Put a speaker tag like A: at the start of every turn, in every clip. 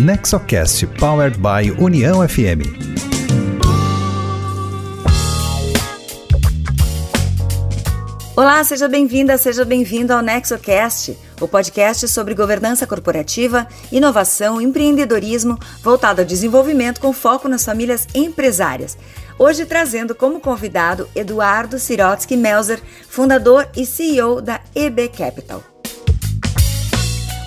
A: Nexocast Powered by União FM.
B: Olá, seja bem-vinda, seja bem-vindo ao NexoCast, o podcast sobre governança corporativa, inovação, empreendedorismo, voltado ao desenvolvimento com foco nas famílias empresárias. Hoje trazendo como convidado Eduardo Sirotsky Melzer, fundador e CEO da EB Capital.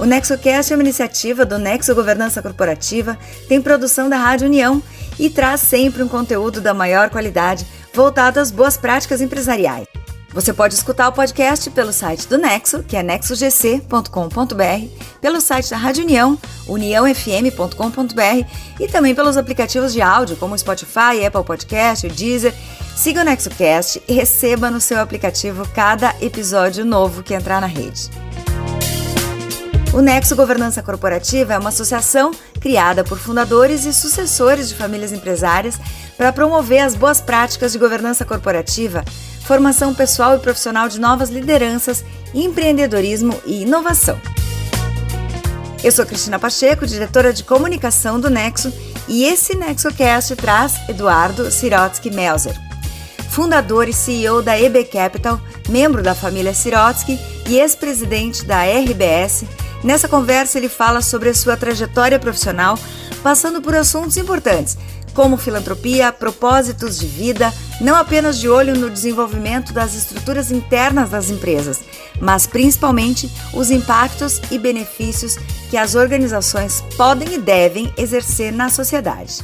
B: O NexoCast é uma iniciativa do Nexo Governança Corporativa, tem produção da Rádio União e traz sempre um conteúdo da maior qualidade voltado às boas práticas empresariais. Você pode escutar o podcast pelo site do Nexo, que é nexogc.com.br, pelo site da Rádio União, uniãofm.com.br e também pelos aplicativos de áudio como Spotify, Apple Podcast, Deezer. Siga o NexoCast e receba no seu aplicativo cada episódio novo que entrar na rede. O Nexo Governança Corporativa é uma associação criada por fundadores e sucessores de famílias empresárias para promover as boas práticas de governança corporativa, formação pessoal e profissional de novas lideranças, empreendedorismo e inovação. Eu sou Cristina Pacheco, diretora de comunicação do Nexo, e esse NexoCast traz Eduardo Sirotsky Melzer, fundador e CEO da EB Capital, membro da família Sirotsky e ex-presidente da RBS, Nessa conversa, ele fala sobre a sua trajetória profissional, passando por assuntos importantes, como filantropia, propósitos de vida, não apenas de olho no desenvolvimento das estruturas internas das empresas, mas principalmente os impactos e benefícios que as organizações podem e devem exercer na sociedade.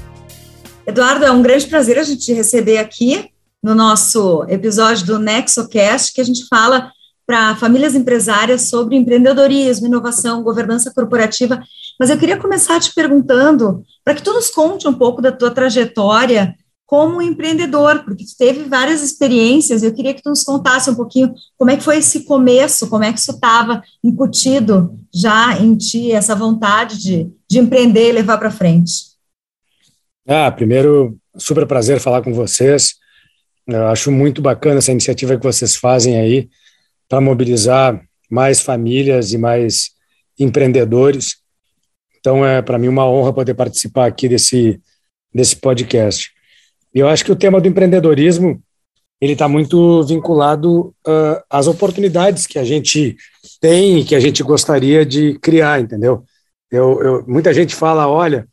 B: Eduardo, é um grande prazer a gente te receber aqui no nosso episódio do NexoCast, que a gente fala para famílias empresárias sobre empreendedorismo, inovação, governança corporativa. Mas eu queria começar te perguntando, para que tu nos conte um pouco da tua trajetória como empreendedor, porque tu teve várias experiências, eu queria que tu nos contasse um pouquinho como é que foi esse começo, como é que isso estava incutido já em ti, essa vontade de, de empreender e levar para frente.
C: Ah, primeiro, super prazer falar com vocês. Eu acho muito bacana essa iniciativa que vocês fazem aí para mobilizar mais famílias e mais empreendedores. Então, é para mim uma honra poder participar aqui desse, desse podcast. Eu acho que o tema do empreendedorismo ele está muito vinculado uh, às oportunidades que a gente tem e que a gente gostaria de criar, entendeu? Eu, eu muita gente fala, olha,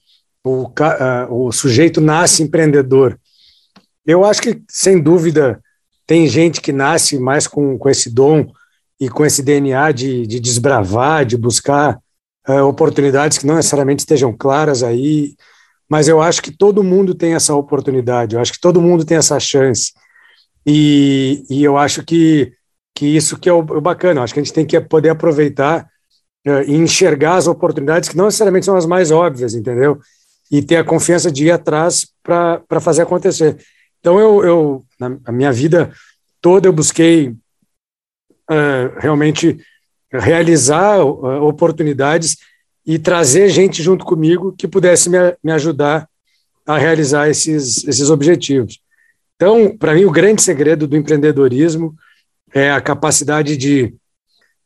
C: o, uh, o sujeito nasce empreendedor. Eu acho que, sem dúvida, tem gente que nasce mais com, com esse dom e com esse DNA de, de desbravar, de buscar uh, oportunidades que não necessariamente estejam claras aí, mas eu acho que todo mundo tem essa oportunidade, eu acho que todo mundo tem essa chance. E, e eu acho que, que isso que é o, o bacana, eu acho que a gente tem que poder aproveitar uh, e enxergar as oportunidades que não necessariamente são as mais óbvias, entendeu? E ter a confiança de ir atrás para fazer acontecer. Então, eu, eu, na minha vida toda, eu busquei uh, realmente realizar uh, oportunidades e trazer gente junto comigo que pudesse me, me ajudar a realizar esses, esses objetivos. Então, para mim, o grande segredo do empreendedorismo é a capacidade de,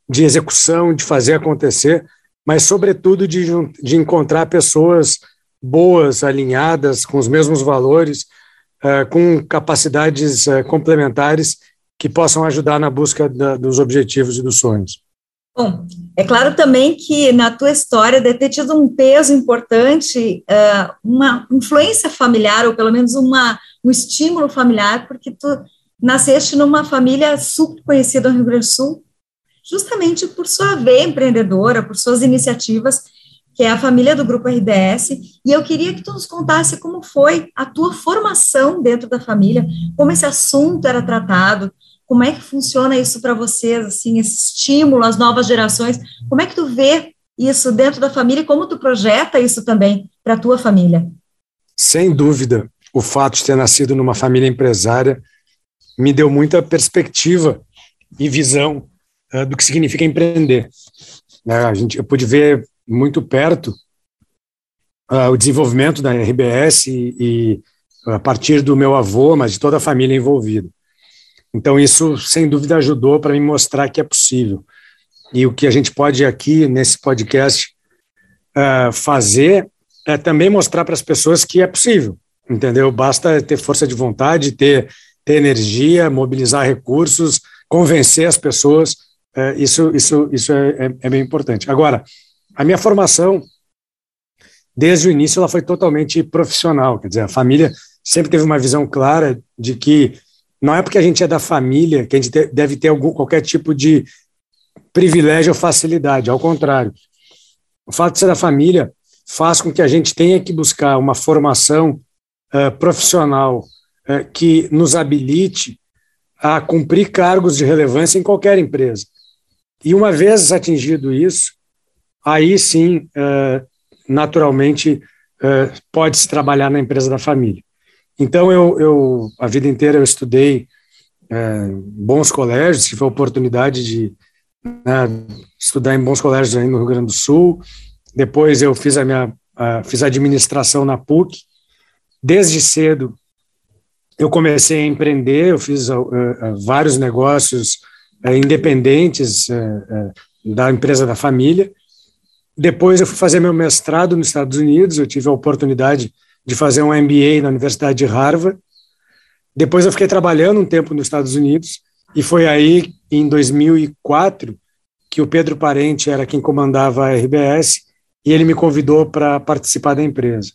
C: de execução, de fazer acontecer, mas, sobretudo, de, de encontrar pessoas boas, alinhadas, com os mesmos valores, uh, com capacidades uh, complementares que possam ajudar na busca da, dos objetivos e dos sonhos.
B: Bom, é claro também que na tua história deve ter tido um peso importante, uh, uma influência familiar, ou pelo menos uma, um estímulo familiar, porque tu nasceste numa família super conhecida no Rio Grande do Sul, justamente por sua veia empreendedora, por suas iniciativas, que é a família do Grupo RBS, e eu queria que tu nos contasse como foi a tua formação dentro da família, como esse assunto era tratado, como é que funciona isso para vocês, assim, esse estímulo às novas gerações? Como é que tu vê isso dentro da família e como tu projeta isso também para a tua família?
C: Sem dúvida, o fato de ter nascido numa família empresária me deu muita perspectiva e visão uh, do que significa empreender. Né, a gente, eu pude ver muito perto uh, o desenvolvimento da RBS e, e a partir do meu avô, mas de toda a família envolvida. Então, isso, sem dúvida, ajudou para me mostrar que é possível. E o que a gente pode aqui, nesse podcast, uh, fazer é também mostrar para as pessoas que é possível, entendeu? Basta ter força de vontade, ter, ter energia, mobilizar recursos, convencer as pessoas. É, isso isso, isso é, é, é bem importante. Agora, a minha formação, desde o início, ela foi totalmente profissional. Quer dizer, a família sempre teve uma visão clara de que não é porque a gente é da família que a gente deve ter algum, qualquer tipo de privilégio ou facilidade. Ao contrário, o fato de ser da família faz com que a gente tenha que buscar uma formação uh, profissional uh, que nos habilite a cumprir cargos de relevância em qualquer empresa. E uma vez atingido isso, aí sim, uh, naturalmente, pode-se trabalhar na empresa da família. Então, eu, eu a vida inteira eu estudei bons colégios, tive a oportunidade de né, estudar em bons colégios aí no Rio Grande do Sul, depois eu fiz a minha fiz administração na PUC. Desde cedo eu comecei a empreender, eu fiz vários negócios independentes da empresa da família. Depois eu fui fazer meu mestrado nos Estados Unidos, eu tive a oportunidade de fazer um MBA na Universidade de Harvard. Depois eu fiquei trabalhando um tempo nos Estados Unidos e foi aí em 2004 que o Pedro Parente era quem comandava a RBS e ele me convidou para participar da empresa.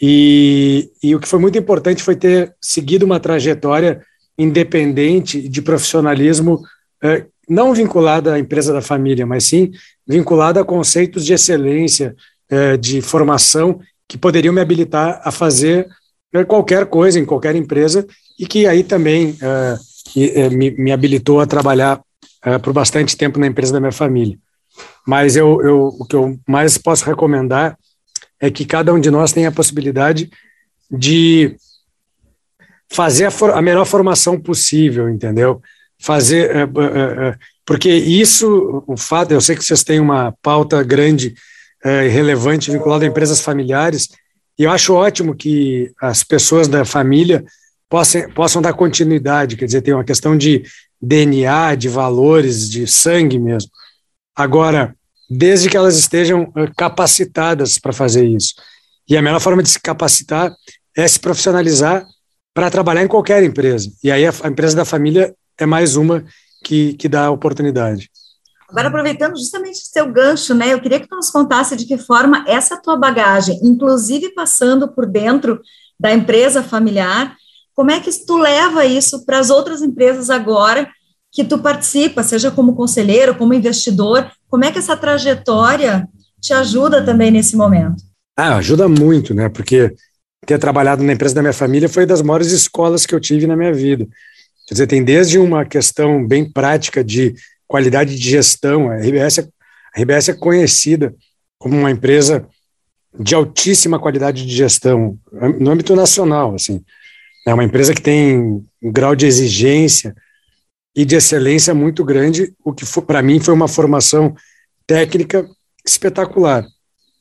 C: E, e o que foi muito importante foi ter seguido uma trajetória independente de profissionalismo, eh, não vinculada à empresa da família, mas sim vinculada a conceitos de excelência, eh, de formação, que poderiam me habilitar a fazer eh, qualquer coisa em qualquer empresa, e que aí também me, me habilitou a trabalhar por bastante tempo na empresa da minha família. Mas eu, eu, o que eu mais posso recomendar é que cada um de nós tenha a possibilidade de fazer a, for, a melhor formação possível, entendeu? Fazer, é, é, é, porque isso, o fato, eu sei que vocês têm uma pauta grande e relevante vinculada a empresas familiares, e eu acho ótimo que as pessoas da família possam, possam dar continuidade, quer dizer, tem uma questão de DNA, de valores, de sangue mesmo. Agora, desde que elas estejam eh, capacitadas para fazer isso. E a melhor forma de se capacitar é se profissionalizar para trabalhar em qualquer empresa. E aí a, a, empresa da família é mais uma que, que dá oportunidade.
B: Agora, aproveitando justamente o seu gancho, né, eu queria que tu nos contasse de que forma essa tua bagagem, inclusive passando por dentro da empresa familiar, como é que tu leva isso para as outras empresas agora que tu participa, seja como conselheiro, como investidor, como é que essa trajetória te ajuda também nesse momento?
C: Ah, ajuda muito, né? Porque ter trabalhado na empresa da minha família foi das maiores escolas que eu tive na minha vida. Quer dizer, tem desde uma questão bem prática de qualidade de gestão, a RBS, é, a RBS é conhecida como uma empresa de altíssima qualidade de gestão no âmbito nacional, assim. É uma empresa que tem um grau de exigência e de excelência muito grande, o que para mim foi uma formação técnica espetacular.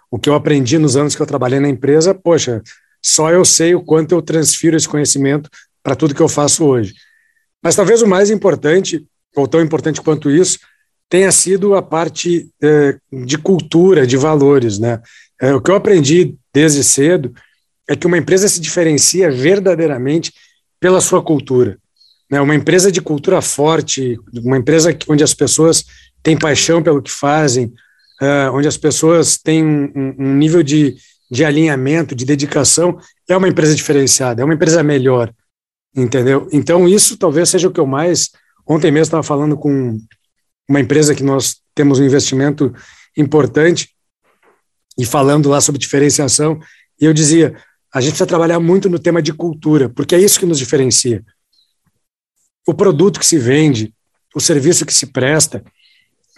C: O que eu aprendi nos anos que eu trabalhei na empresa, poxa, só eu sei o quanto eu transfiro esse conhecimento para tudo que eu faço hoje. Mas talvez o mais importante, ou tão importante quanto isso, tenha sido a parte eh, de cultura, de valores. Né? Eh, o que eu aprendi desde cedo é que uma empresa se diferencia verdadeiramente pela sua cultura né, uma empresa de cultura forte, uma empresa onde as pessoas têm paixão pelo que fazem, uh, onde as pessoas têm um, um, nível de, de alinhamento, de dedicação, é uma empresa diferenciada, é uma empresa melhor, entendeu? Então, isso talvez seja o que eu mais. Ontem mesmo estava falando com uma empresa que nós temos um investimento importante e falando lá sobre diferenciação, e eu dizia: a gente precisa trabalhar muito no tema de cultura, porque é isso que nos diferencia o produto que se vende, o serviço que se presta.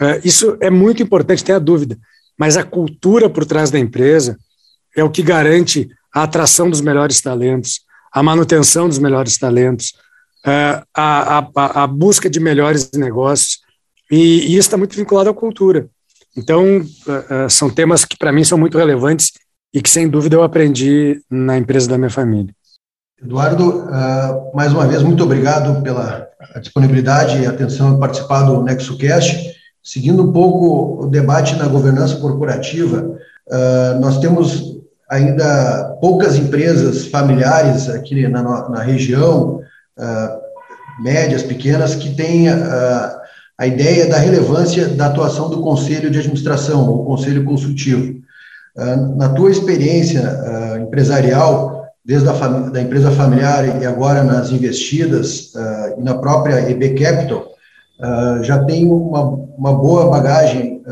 C: É, isso é muito importante, tem a dúvida, mas a cultura por trás da empresa é o que garante a atração dos melhores talentos, a manutenção dos melhores talentos, é, a, a, a busca de melhores negócios, e, e isso está muito vinculado à cultura. Então, é, são temas que para mim são muito relevantes e que, sem dúvida, eu aprendi na empresa da minha família.
D: Eduardo, mais uma vez, muito obrigado pela disponibilidade e atenção em participar do NexoCast. Seguindo um pouco o debate na governança corporativa, nós temos ainda poucas empresas familiares aqui na, na região, uh, médias, pequenas, que têm uh, a ideia da relevância da atuação do conselho de administração, ou conselho consultivo. Uh, na tua experiência empresarial, desde a da empresa familiar e agora nas investidas e na própria EB Capital, já tem uma, uma boa bagagem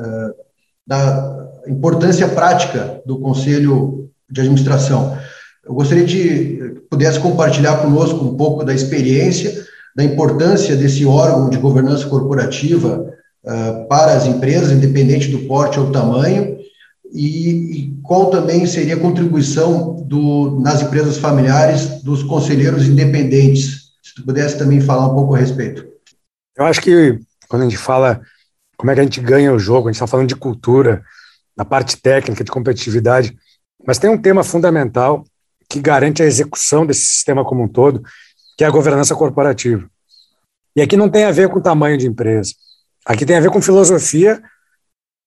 D: da importância prática do conselho de administração. Eu gostaria de pudesse compartilhar conosco um pouco da experiência, da importância desse órgão de governança corporativa uh, para as empresas, independente do porte ou tamanho, e, e, qual também seria a contribuição do, nas empresas familiares dos conselheiros independentes. Se tu pudesse também falar um pouco a respeito.
C: Eu acho que quando a gente fala como é que a gente ganha o jogo, a gente está falando de cultura, da parte técnica, de competitividade, mas tem um tema fundamental que garante a execução desse sistema como um todo, que é a governança corporativa. E aqui não tem a ver com tamanho de empresa. Aqui tem a ver com filosofia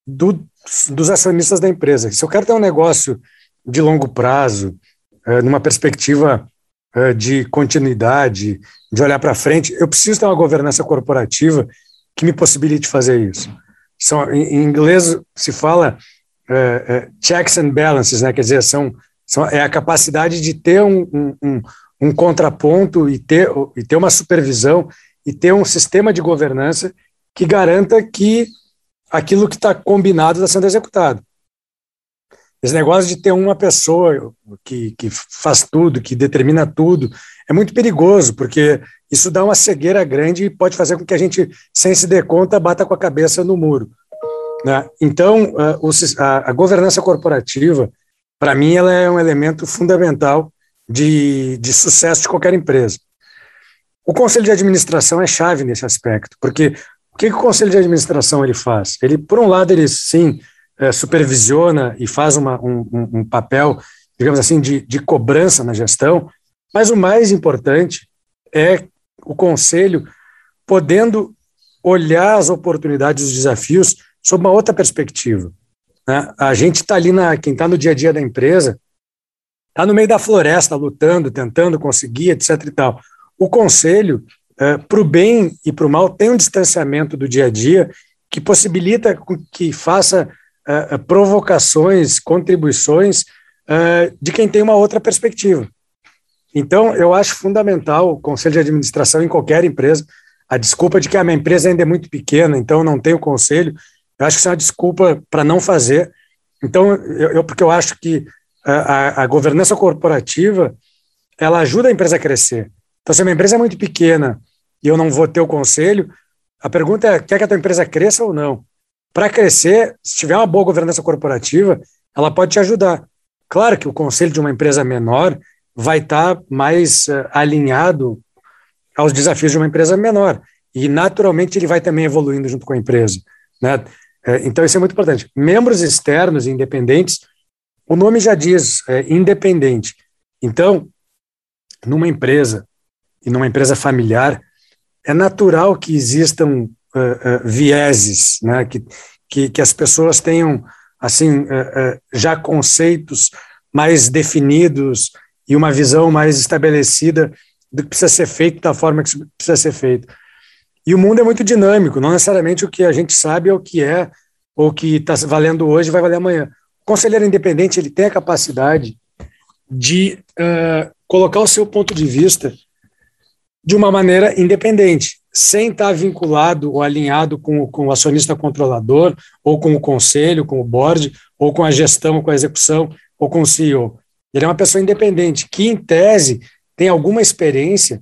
C: do, dos acionistas da empresa. Se eu quero ter um negócio de longo prazo, é, numa perspectiva é, de continuidade, de olhar para frente, eu preciso ter uma governança corporativa que me possibilite fazer isso. São, em inglês se fala é, é, checks and balances, né? quer dizer, são, são, é a capacidade de ter um, um, um contraponto e ter, e ter uma supervisão e ter um sistema de governança que garanta que aquilo que está combinado está sendo executado. Esse negócio de ter uma pessoa que, que faz tudo, que determina tudo, é muito perigoso, porque isso dá uma cegueira grande e pode fazer com que a gente, sem se der conta, bata com a cabeça no muro. Né? Então, a, governança corporativa, para mim, ela é um elemento fundamental de, de sucesso de qualquer empresa. O conselho de administração é chave nesse aspecto, porque o que, que o conselho de administração ele faz? Ele, por um lado, ele sim é, supervisiona e faz uma, um, um, papel, digamos assim, de, de cobrança na gestão, mas o mais importante é o conselho podendo olhar as oportunidades, os desafios sob uma outra perspectiva. Né? A gente está ali, na, quem está no dia a dia da empresa, está no meio da floresta, lutando, tentando conseguir, etc. e tal. O conselho, é, para o bem e para o mal, tem um distanciamento do dia a dia que possibilita que faça é, é provocações, contribuições é, de quem tem uma outra perspectiva. Então, eu acho fundamental o conselho de administração em qualquer empresa. A desculpa de que a minha empresa ainda é muito pequena, então não tem o conselho, eu acho que isso é uma desculpa para não fazer. Então, eu, eu, porque eu acho que a, a, governança corporativa ela ajuda a empresa a crescer. Então, se a minha empresa é muito pequena e eu não vou ter o conselho, a pergunta é: quer que a tua empresa cresça ou não? Para crescer, se tiver uma boa governança corporativa, ela pode te ajudar. Claro que o conselho de uma empresa menor vai estar tá mais uh, alinhado aos desafios de uma empresa menor. E, naturalmente, ele vai também evoluindo junto com a empresa. Né? É, então, isso é muito importante. Membros externos independentes, o nome já diz, é, independente. Então, numa empresa e numa empresa familiar, é natural que existam uh, uh, vieses, né? que, que, que as pessoas tenham assim uh, já conceitos mais definidos e uma visão mais estabelecida do que precisa ser feito da forma que precisa ser feito. E o mundo é muito dinâmico, não necessariamente o que a gente sabe é o que é, ou que está valendo hoje vai valer amanhã. O conselheiro independente ele tem a capacidade de uh, colocar o seu ponto de vista de uma maneira independente, sem estar vinculado ou alinhado com, com o acionista controlador, ou com o conselho, com o board, ou com a gestão, com a execução, ou com o CEO. Ele é uma pessoa independente, que, em tese, tem alguma experiência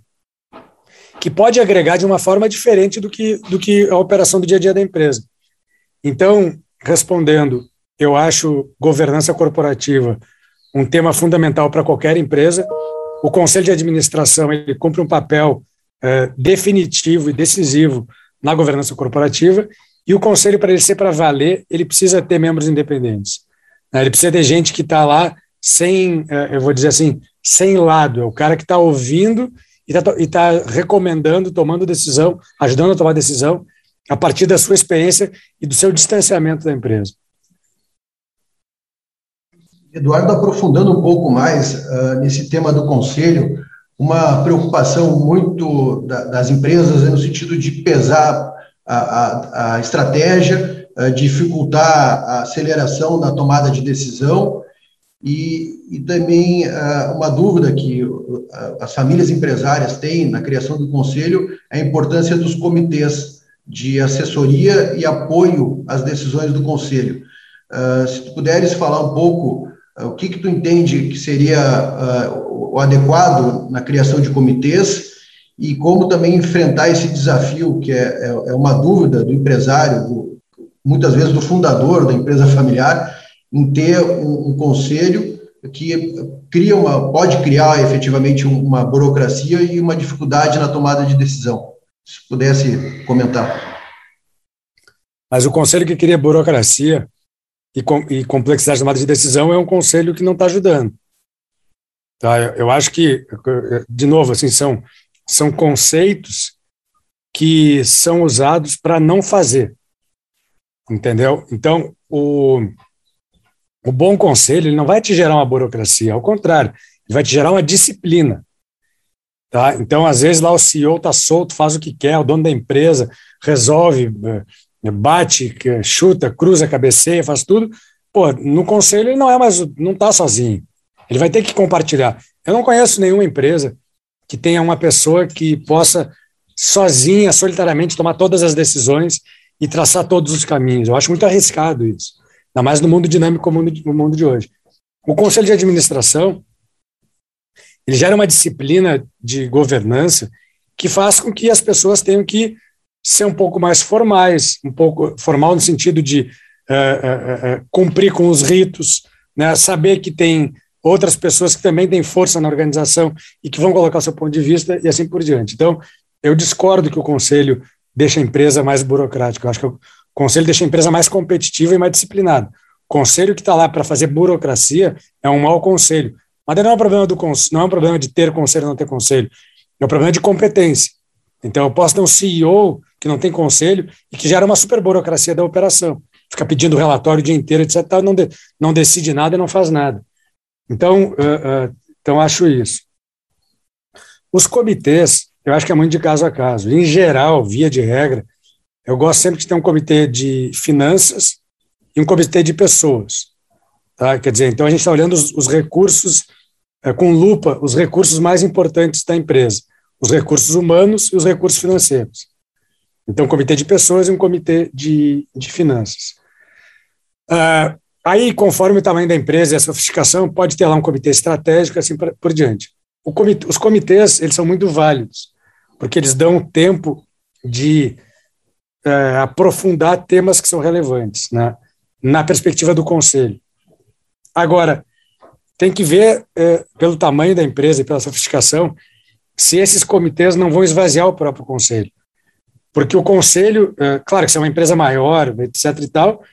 C: que pode agregar de uma forma diferente do que, do que a operação do dia a dia da empresa. Então, respondendo, eu acho governança corporativa um tema fundamental para qualquer empresa. O conselho de administração ele cumpre um papel é, definitivo e decisivo na governança corporativa. E o conselho, para ele ser para valer, ele precisa ter membros independentes. Né? Ele precisa ter gente que está lá sem, é, eu vou dizer assim, sem lado. É o cara que está ouvindo está tá recomendando, tomando decisão, ajudando a tomar decisão, a partir da sua experiência e do seu distanciamento da empresa.
D: Eduardo, aprofundando um pouco mais uh, nesse tema do conselho, uma preocupação muito da, das empresas é no sentido de pesar a, a, a estratégia, uh, dificultar a aceleração da tomada de decisão e, e também uh, uma dúvida que as famílias empresárias têm na criação do conselho é a importância dos comitês de assessoria e apoio às decisões do conselho. Uh, se tu puderes falar um pouco uh, o que, que tu entende que seria uh, o adequado na criação de comitês e como também enfrentar esse desafio, que é, é, é uma dúvida do empresário, do, muitas vezes do fundador da empresa familiar, em ter um, um conselho que cria uma, pode criar efetivamente uma burocracia e uma dificuldade na tomada de decisão. Se pudesse comentar.
C: Mas o conselho que cria burocracia e, com, e complexidade de tomada de decisão é um conselho que não está ajudando. Tá? Eu, eu, acho que, de novo, assim, são, são conceitos que são usados para não fazer. Entendeu? Então, o, o bom conselho ele não vai te gerar uma burocracia, ao contrário, ele vai te gerar uma disciplina. Tá? Então, às vezes, lá o CEO está solto, faz o que quer, o dono da empresa resolve, eh, bate, chuta, cruza, cabeceia, faz tudo. Pô, no conselho ele não é mais, não está sozinho. Ele vai ter que compartilhar. Eu não conheço nenhuma empresa que tenha uma pessoa que possa sozinha, solitariamente, tomar todas as decisões e traçar todos os caminhos. Eu acho muito arriscado isso ainda mais no mundo dinâmico como no mundo de hoje. O conselho de administração ele gera uma disciplina de governança que faz com que as pessoas tenham que ser um pouco mais formais, um pouco formal no sentido de uh, uh, uh, cumprir com os ritos, né, saber que tem outras pessoas que também têm força na organização e que vão colocar seu ponto de vista e assim por diante. Então, eu discordo que o conselho deixa a empresa mais burocrática. Eu acho que conselho deixa a empresa mais competitiva e mais disciplinada. Conselho que está lá para fazer burocracia é um mau conselho. Mas não é um problema do não é um problema de ter conselho ou não ter conselho. É um problema de competência. Então eu posso ter um CEO que não tem conselho e que gera uma super burocracia da operação. Fica pedindo relatório o dia inteiro, etc. Não, de, não decide nada e não faz nada. Então, uh, uh, então acho isso. Os comitês, eu acho que é muito de caso a caso. Em geral, via de regra, eu gosto sempre de ter um comitê de finanças e um comitê de pessoas. Tá? Quer dizer, então a gente está olhando os, os recursos, é, com lupa, os recursos mais importantes da empresa, os recursos humanos e os recursos financeiros. Então, um comitê de pessoas e um comitê de, de finanças. Uh, aí, conforme o tamanho da empresa e a sofisticação, pode ter lá um comitê estratégico, assim por, por diante. Comitê, os comitês, eles são muito válidos, porque eles dão tempo de é, aprofundar temas que são relevantes, né, na perspectiva do conselho. Agora, tem que ver, é, pelo tamanho da empresa e pela sofisticação, se esses comitês não vão esvaziar o próprio conselho. Porque o conselho, é, claro que se é uma empresa maior, etc e tal,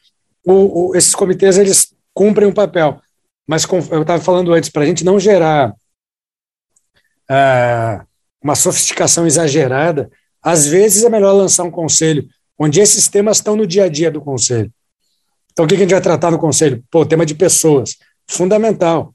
C: o, o, esses comitês, eles cumprem um papel. Mas com, eu estava falando antes, para a gente não gerar é, uma sofisticação exagerada, às vezes é melhor lançar um conselho onde esses temas estão no dia a dia do conselho. Então, o que a gente vai tratar no conselho? Pô, o tema de pessoas, fundamental.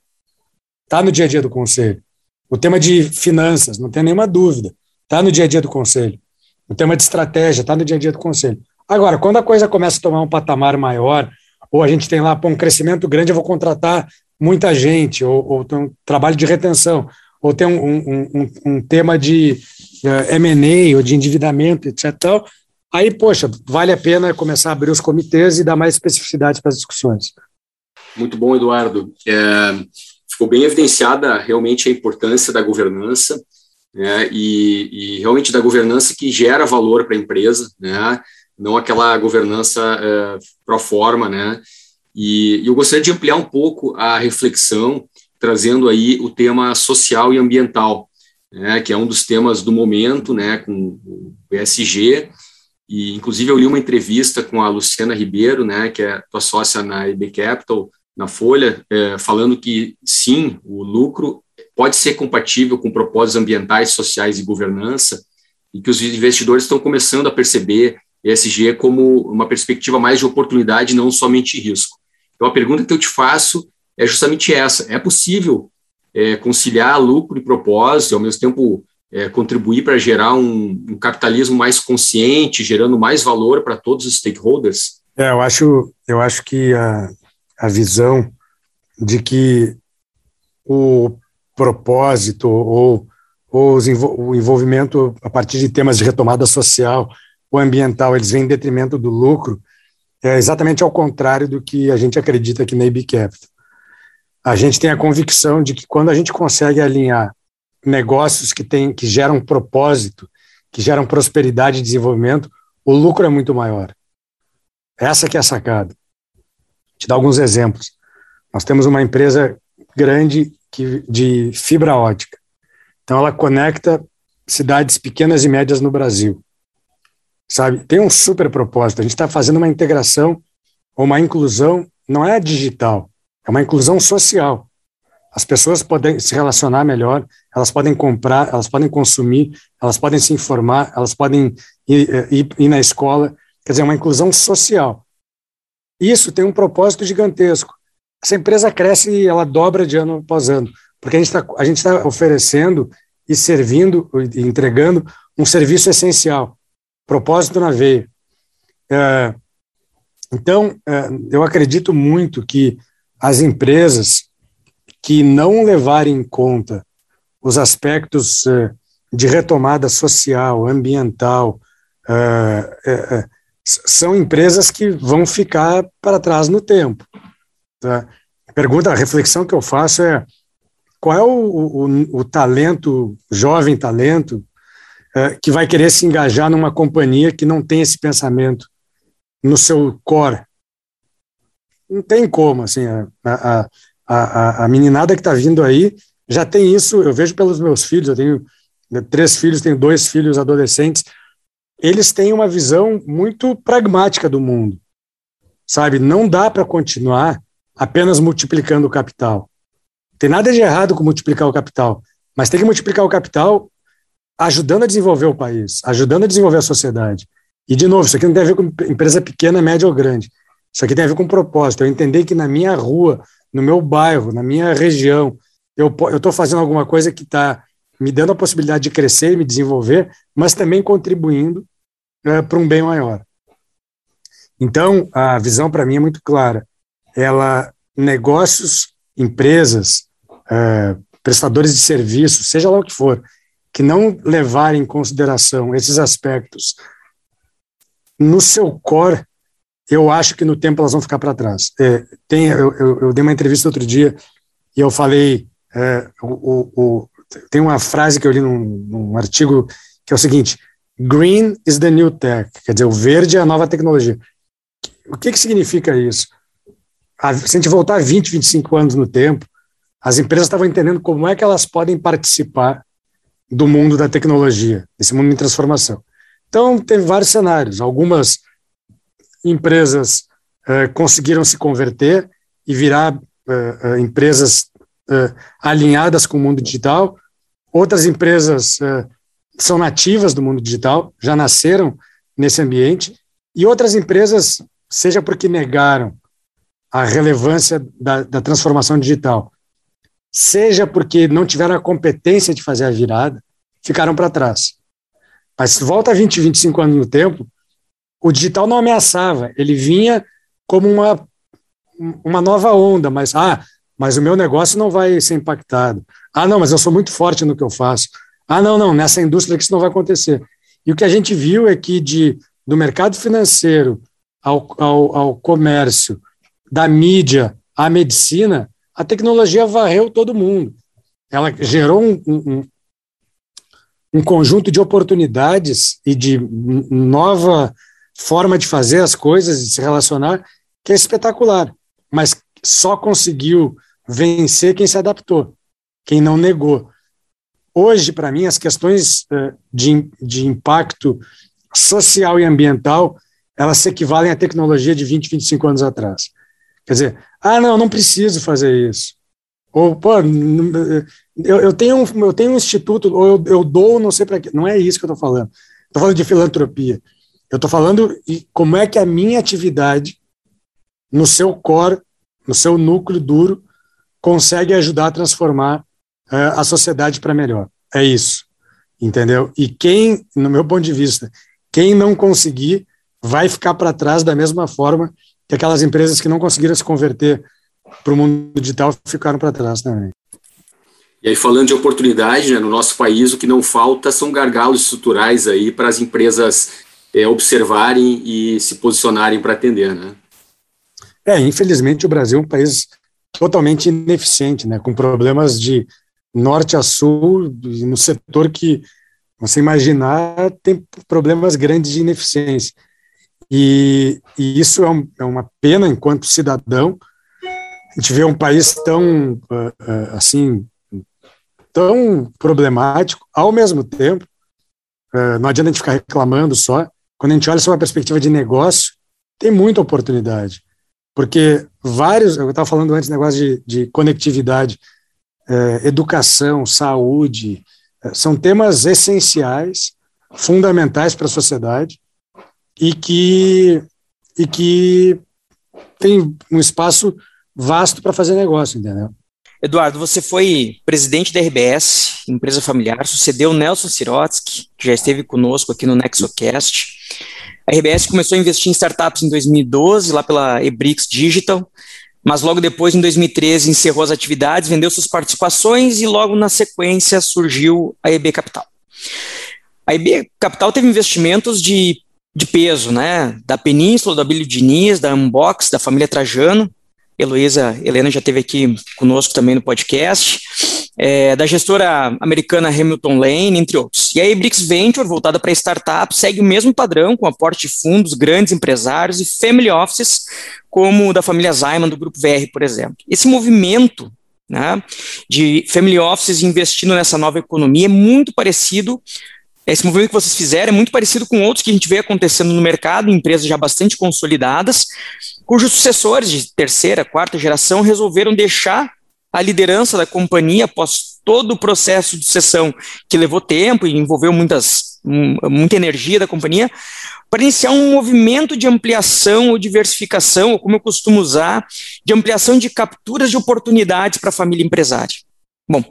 C: Está no dia a dia do conselho. O tema de finanças, não tem nenhuma dúvida, está no dia a dia do conselho. O tema de estratégia está no dia a dia do conselho. Agora, quando a coisa começa a tomar um patamar maior, ou a gente tem lá pô, um crescimento grande, eu vou contratar muita gente, ou, ou tem um trabalho de retenção, ou tem um, um, um, um tema de uh, eh, M&A, ou de endividamento, etc. Tal, Aí, poxa, vale a pena começar a abrir os comitês e dar mais especificidade para as discussões.
E: Muito bom, Eduardo. É, ficou bem evidenciada realmente a importância da governança né, e, e, realmente da governança que gera valor para a empresa, né, não aquela governança é, pro forma, né. E, e eu gostaria de ampliar um pouco a reflexão, trazendo aí o tema social e ambiental, né, que é um dos temas do momento, né, com o ESG, e, inclusive, eu li uma entrevista com a Luciana Ribeiro, né, que é tua sócia na IB Capital, na Folha, é, falando que, sim, o lucro pode ser compatível com propósitos ambientais, sociais e governança, e que os investidores estão começando a perceber ESG como uma perspectiva mais de oportunidade, não somente risco. Então, a pergunta que eu te faço é justamente essa. É possível é, conciliar lucro e propósito, ao mesmo tempo é, contribuir para gerar um, um, capitalismo mais consciente, gerando mais valor para todos os stakeholders?
C: É, eu acho, eu acho que a, a visão de que o propósito ou, ou o envolvimento a partir de temas de retomada social ou ambiental, eles vêm em detrimento do lucro, é exatamente ao contrário do que a gente acredita aqui na IB Capital. A gente tem a convicção de que quando a gente consegue alinhar negócios que, tem, que geram propósito, que geram prosperidade e desenvolvimento, o lucro é muito maior. Essa que é a sacada. Te dar alguns exemplos. Nós temos uma empresa grande que, de fibra ótica. Então, ela conecta cidades pequenas e médias no Brasil. Sabe? Tem um super propósito. A gente está fazendo uma integração ou uma inclusão, não é digital, é uma inclusão social. As pessoas podem se relacionar melhor, elas podem comprar, elas podem consumir, elas podem se informar, elas podem ir, eh, ir, ir na escola. Quer dizer, é uma inclusão social. Isso tem um propósito gigantesco. Essa empresa cresce e ela dobra de ano após ano, porque a gente está tá oferecendo e servindo e entregando um serviço essencial, propósito na veia. É, então, é, eu acredito muito que as empresas que não levarem em conta os aspectos uh, de retomada social, ambiental, uh, uh, são empresas que vão ficar para trás no tempo. Tá? A pergunta, a reflexão que eu faço é qual é o, o, o talento, jovem talento, que vai querer se engajar numa companhia que não tem esse pensamento no seu core? Não tem como, assim, a a, a, a meninada que está vindo aí já tem isso, eu vejo pelos meus filhos, eu tenho três filhos, tenho dois filhos adolescentes, eles têm uma visão muito pragmática do mundo, sabe? Não dá para continuar apenas multiplicando o capital. Tem nada de errado com multiplicar o capital, mas tem que multiplicar o capital ajudando a desenvolver o país, ajudando a desenvolver a sociedade. E, de novo, isso aqui não tem a ver com empresa pequena, média ou grande. Isso aqui tem a ver com propósito. Eu entender que na minha rua, no meu bairro, na minha região, eu estou fazendo alguma coisa que está me dando a possibilidade de crescer e me desenvolver, mas também contribuindo é, para um bem maior. Então, a visão para mim é muito clara. Ela, negócios, empresas, é, prestadores de serviços, seja lá o que for, que não levarem em consideração esses aspectos no seu core, eu acho que no tempo elas vão ficar para trás. É, tem, eu, eu, eu, dei uma entrevista outro dia e eu falei, é, o, o, tem uma frase que eu li num, num, artigo que é o seguinte, green is the new tech, quer dizer, o verde é a nova tecnologia. O que, que significa isso? A, se a gente voltar 20, 25 anos no tempo, as empresas estavam entendendo como é que elas podem participar do mundo da tecnologia, desse mundo em transformação. Então, teve vários cenários, algumas empresas uh, conseguiram se converter e virar uh, empresas alinhadas com o mundo digital, outras empresas são nativas do mundo digital, já nasceram nesse ambiente, e outras empresas, seja porque negaram a relevância da, da transformação digital, seja porque não tiveram a competência de fazer a virada, ficaram para trás. Mas se volta 20, 25 anos no tempo, o digital não ameaçava, ele vinha como uma, uma nova onda, mas, ah, mas o meu negócio não vai ser impactado. Ah, não, mas eu sou muito forte no que eu faço. Ah, não, não, nessa indústria que isso não vai acontecer. E o que a gente viu é que de, do mercado financeiro ao, ao, ao comércio, da mídia à medicina, a tecnologia varreu todo mundo. Ela gerou um, um, um conjunto de oportunidades e de nova forma de fazer as coisas e se relacionar que é espetacular, mas só conseguiu vencer quem se adaptou, quem não negou. Hoje, para mim, as questões uh, de, de impacto social e ambiental, elas se equivalem à tecnologia de 20, 25 anos atrás. Quer dizer, ah, não, não preciso fazer isso. Ou, pô, eu, eu, tenho, um, eu tenho um instituto, ou eu, eu dou, não sei para quê. Não é isso que eu estou falando. Estou falando de filantropia. Eu estou falando como é que a minha atividade, no seu core, no seu núcleo duro, consegue ajudar a transformar uh, a sociedade para melhor. É isso, entendeu? E quem, no meu ponto de vista, quem não conseguir vai ficar para trás da mesma forma que aquelas empresas que não conseguiram se converter para o mundo digital ficaram para trás também.
E: E aí, falando de oportunidade, né, no nosso país, o que não falta são gargalos estruturais aí para as empresas é, observarem e se posicionarem para atender, né?
C: É, infelizmente o Brasil é um país totalmente ineficiente, né, com problemas de norte a sul, no setor que você imaginar tem problemas grandes de ineficiência. E, e isso é, um, é, uma pena enquanto cidadão. A gente vê um país tão, uh, uh, assim, tão problemático, ao mesmo tempo, uh, não adianta a gente ficar reclamando só, quando a gente olha sobre uma perspectiva de negócio, tem muita oportunidade, porque vários, eu estava falando antes negócio de, de conectividade, educação, saúde, são temas essenciais, fundamentais para a sociedade, e que, e que tem um espaço vasto para fazer negócio, entendeu?
F: Eduardo, você foi presidente da RBS, empresa familiar, sucedeu Nelson Sirotsky, que já esteve conosco aqui no NexoCast. A RBS começou a investir em startups em 2012, lá pela Ebrix Digital, mas logo depois, em 2013, encerrou as atividades, vendeu suas participações e logo na sequência surgiu a EB Capital. A EB Capital teve investimentos de de peso, né? Da Península, da Abílio Diniz, da Unbox, da família Trajano. Heloísa Helena já esteve aqui conosco também no podcast. É, da gestora americana Hamilton Lane, entre outros. E a Ebrix Venture, voltada para startups, segue o mesmo padrão, com aporte de fundos, grandes empresários e family offices, como o da família Zayman, do Grupo VR, por exemplo. Esse movimento né, de family offices investindo nessa nova economia é muito parecido esse movimento que vocês fizeram é muito parecido com outros que a gente vê acontecendo no mercado, em empresas já bastante consolidadas, cujos sucessores de terceira, quarta geração resolveram deixar a liderança da companhia após todo o processo de sucessão que levou tempo e envolveu muitas, muita energia da companhia, para iniciar um movimento de ampliação ou diversificação, ou como eu costumo usar, de ampliação de capturas de oportunidades para a família empresária. Bom,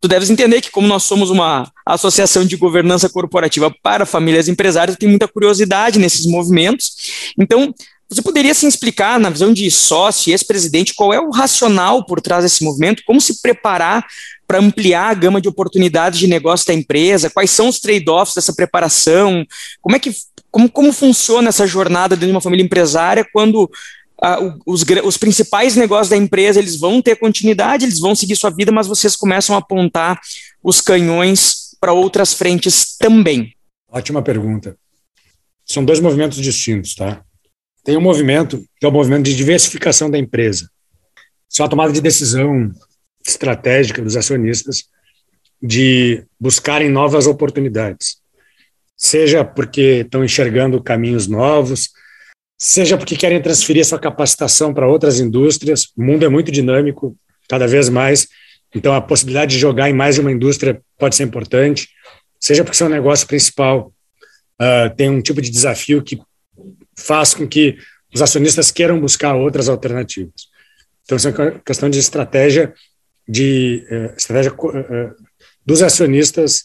F: tu deves entender que, como nós somos uma associação de governança corporativa para famílias empresárias, tem muita curiosidade nesses movimentos. Então, você poderia se explicar, na visão de sócio e ex-presidente, qual é o racional por trás desse movimento, como se preparar para ampliar a gama de oportunidades de negócio da empresa, quais são os trade-offs dessa preparação, como é que como, como funciona essa jornada dentro de uma família empresária quando os, os, principais negócios da empresa eles vão ter continuidade, eles vão seguir sua vida, mas vocês começam a apontar os canhões para outras frentes também.
C: Ótima pergunta. São dois movimentos distintos, tá? Tem um movimento que é o movimento de diversificação da empresa. Isso é uma tomada de decisão estratégica dos acionistas de buscarem novas oportunidades, seja porque estão enxergando caminhos novos, seja porque querem transferir sua capacitação para outras indústrias. O mundo é muito dinâmico, cada vez mais, então a possibilidade de jogar em mais de uma indústria pode ser importante, seja porque seu negócio principal uh, tem um tipo de desafio que faz com que os acionistas queiram buscar outras alternativas. Então, isso é uma questão de estratégia de uh, estratégia uh, dos acionistas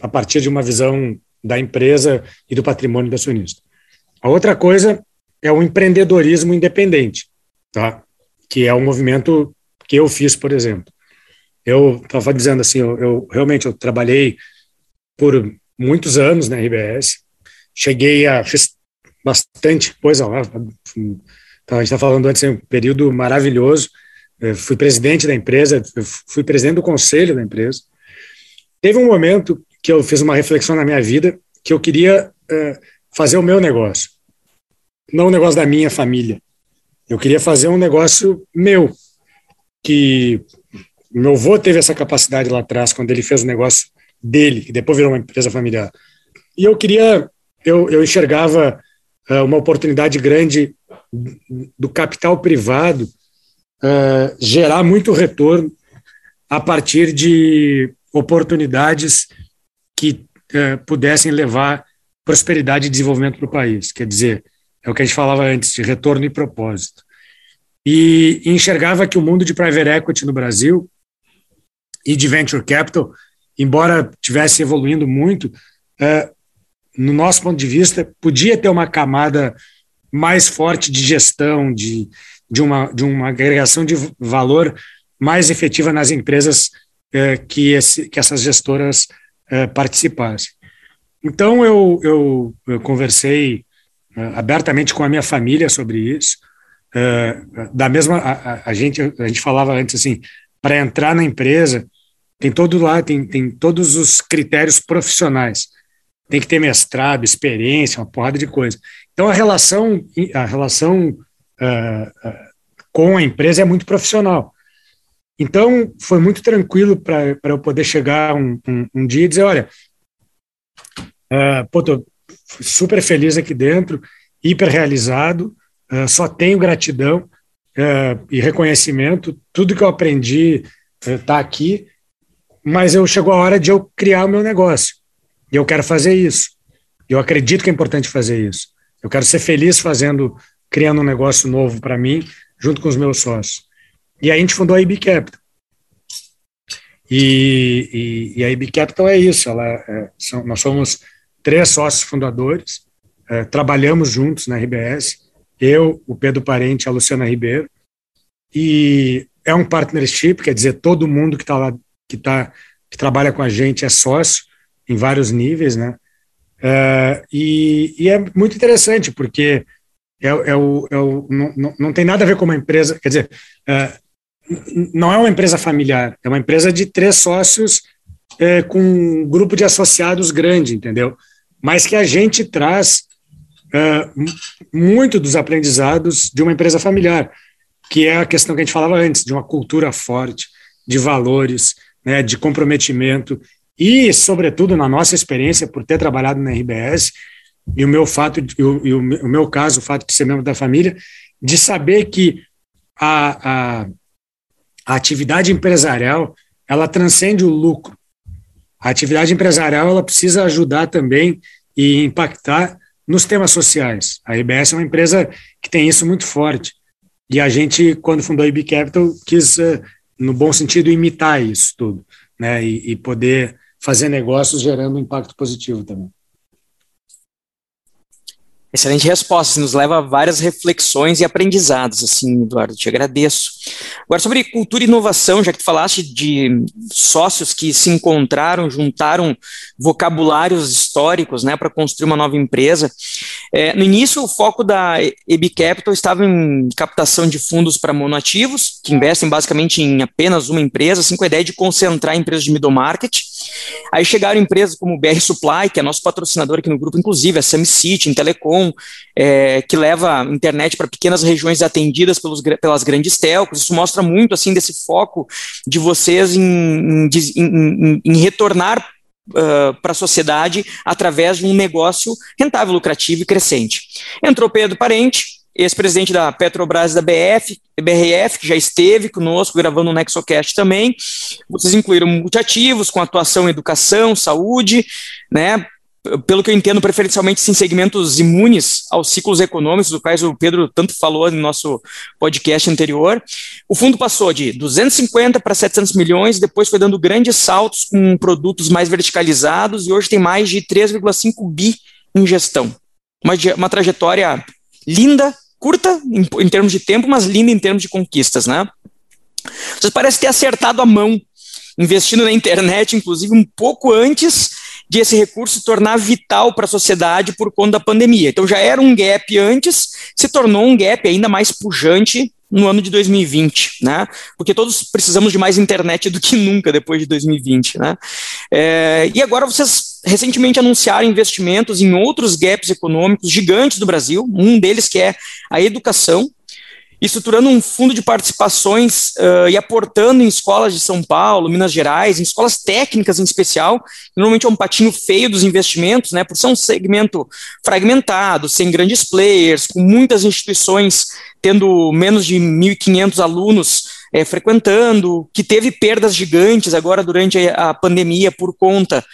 C: a partir de uma visão da empresa e do patrimônio do acionista. A outra coisa é o empreendedorismo independente, tá? que é um movimento que eu fiz, por exemplo. Eu estava dizendo assim, eu, eu, realmente eu trabalhei por muitos anos na RBS, cheguei a bastante coisa lá. Então, a gente está falando antes de um período maravilhoso. Eu fui presidente da empresa, fui presidente do conselho da empresa. Teve um momento que eu fiz uma reflexão na minha vida que eu queria uh, fazer o meu negócio não um negócio da minha família. Eu queria fazer um negócio meu, que meu avô teve essa capacidade lá atrás, quando ele fez o negócio dele, que depois virou uma empresa familiar. E eu queria, eu, eu enxergava uma oportunidade grande do capital privado uh, gerar muito retorno a partir de oportunidades que uh, pudessem levar prosperidade e desenvolvimento para o país. Quer dizer, é o que a gente falava antes, de retorno e propósito. e enxergava que o mundo de private equity no Brasil e de venture capital, embora tivesse evoluindo muito, é, no nosso ponto de vista, podia ter uma camada mais forte de gestão, de, de, uma, de uma agregação de valor mais efetiva nas empresas é, que, esse, que essas gestoras é, participassem. Então, eu, eu, eu conversei é, abertamente com a minha família sobre isso. Da mesma, a, a, gente, a gente falava antes assim, para entrar na empresa, tem todo lá, tem, tem todos os critérios profissionais. Tem que ter mestrado, experiência, uma porrada de coisa. Então, a relação, a relação uh, com a empresa é muito profissional. Então, foi muito tranquilo para eu poder chegar um, um, um, dia e dizer: olha, uh, pô, tô super feliz aqui dentro, hiper realizado, uh, só tenho gratidão e reconhecimento, tudo que eu aprendi está aqui, mas eu chegou a hora de eu criar o meu negócio. E eu quero fazer isso. Eu acredito que é importante fazer isso. Eu quero ser feliz fazendo, criando um negócio novo para mim, junto com os meus sócios. E aí a gente fundou a IB Capital. E, e, e a IB Capital é isso, ela é, são, nós somos três sócios fundadores, é, trabalhamos juntos na RBS, eu, o Pedro Parente a Luciana Ribeiro, e é um partnership, quer dizer, todo mundo que está lá, que, tá, que trabalha com a gente é sócio em vários níveis, né? É, e, e, é muito interessante, porque é, é o, é o, não, não tem nada a ver com uma empresa, quer dizer, é, não é uma empresa familiar, é uma empresa de três sócios é, com um grupo de associados grande, entendeu? Mas que a gente traz muito dos aprendizados de uma empresa familiar, que é a questão que a gente falava antes, de uma cultura forte, de valores, né, de comprometimento e, sobretudo, na nossa experiência, por ter trabalhado na RBS, e o meu fato, e o, e o meu caso, o fato de ser membro da família, de saber que a, a a atividade empresarial ela transcende o lucro. A atividade empresarial ela precisa ajudar também e impactar nos temas sociais. A IBS é uma empresa que tem isso muito forte. E a gente, quando fundou a IB Capital, quis, eh, no bom sentido, imitar isso tudo, né? E, e poder fazer negócios gerando impacto positivo também.
F: Excelente resposta, nos leva a várias reflexões e aprendizados, assim, Eduardo, te agradeço. Agora, sobre cultura e inovação, já que tu falaste de sócios que se encontraram, juntaram vocabulários históricos, né, para construir uma nova empresa, é, no início o foco da EB Capital estava em captação de fundos para monoativos, que investem basicamente em apenas uma empresa, assim, com a ideia de concentrar empresas de middle market, Aí chegaram empresas como o BR Supply, que é nosso patrocinador aqui no grupo, inclusive, a SamCity, em Telecom, é, que leva internet para pequenas regiões atendidas pelos, pelas grandes telcos. Isso mostra muito assim desse foco de vocês em, em, em, em retornar Uh, para a sociedade através de um negócio rentável, lucrativo e crescente. Entrou Pedro Parente, ex-presidente da Petrobras da BF, BRF, que já esteve conosco gravando o Nexocast também. Vocês incluíram multiativos com atuação em educação, saúde, né? Pelo que eu entendo, preferencialmente em segmentos imunes aos ciclos econômicos, do quais o Pedro tanto falou no nosso podcast anterior. O fundo passou de 250 para 700 milhões, depois foi dando grandes saltos com produtos mais verticalizados e hoje tem mais de 3,5 bi em gestão. Uma, uma trajetória linda, curta em, em termos de tempo, mas linda em termos de conquistas, né? Vocês parecem ter acertado a mão, investindo na internet, inclusive um pouco antes de esse recurso se tornar vital para a sociedade por conta da pandemia. Então já era um gap antes, se tornou um gap ainda mais pujante no ano de 2020, né? Porque todos precisamos de mais internet do que nunca depois de 2020, né? É, e agora vocês recentemente anunciaram investimentos em outros gaps econômicos gigantes do Brasil, um deles que é a educação, estruturando um fundo de participações uh, e aportando em escolas de São Paulo, Minas Gerais, em escolas técnicas em especial, normalmente é um patinho feio dos investimentos, né, por ser um segmento fragmentado, sem grandes players, com muitas instituições tendo menos de 1.500 alunos é, frequentando, que teve perdas gigantes agora durante a pandemia por conta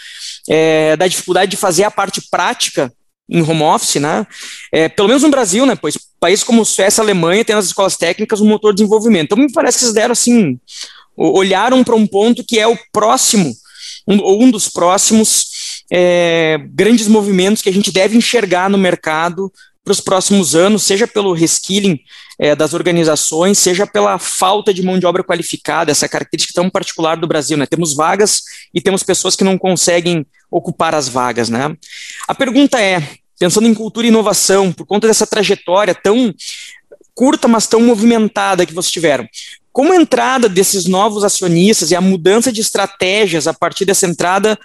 F: é, da dificuldade de fazer a parte prática em home office, né? É, pelo menos no Brasil, né? Pois países como Suécia, Alemanha tem nas escolas técnicas um motor de desenvolvimento. Então me parece que eles deram assim, olharam para um ponto que é o próximo, um, um dos próximos é, grandes movimentos que a gente deve enxergar no mercado para os próximos anos, seja pelo reskilling é, das organizações, seja pela falta de mão de obra qualificada, essa característica tão particular do Brasil, né? Temos vagas e temos pessoas que não conseguem ocupar as vagas, né? A pergunta é, pensando em cultura e inovação, por conta dessa trajetória tão curta, mas tão movimentada que vocês tiveram, como a entrada desses novos acionistas e a mudança de estratégias a partir dessa entrada